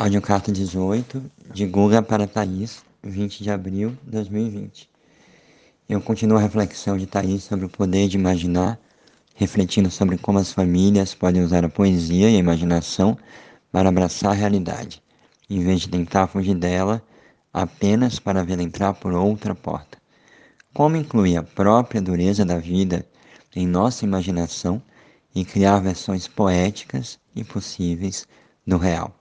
Audiocarta 18, de Guga é para Thaís, 20 de abril de 2020. Eu continuo a reflexão de Thaís sobre o poder de imaginar, refletindo sobre como as famílias podem usar a poesia e a imaginação para abraçar a realidade, em vez de tentar fugir dela apenas para vê-la entrar por outra porta. Como incluir a própria dureza da vida em nossa imaginação e criar versões poéticas e possíveis do real.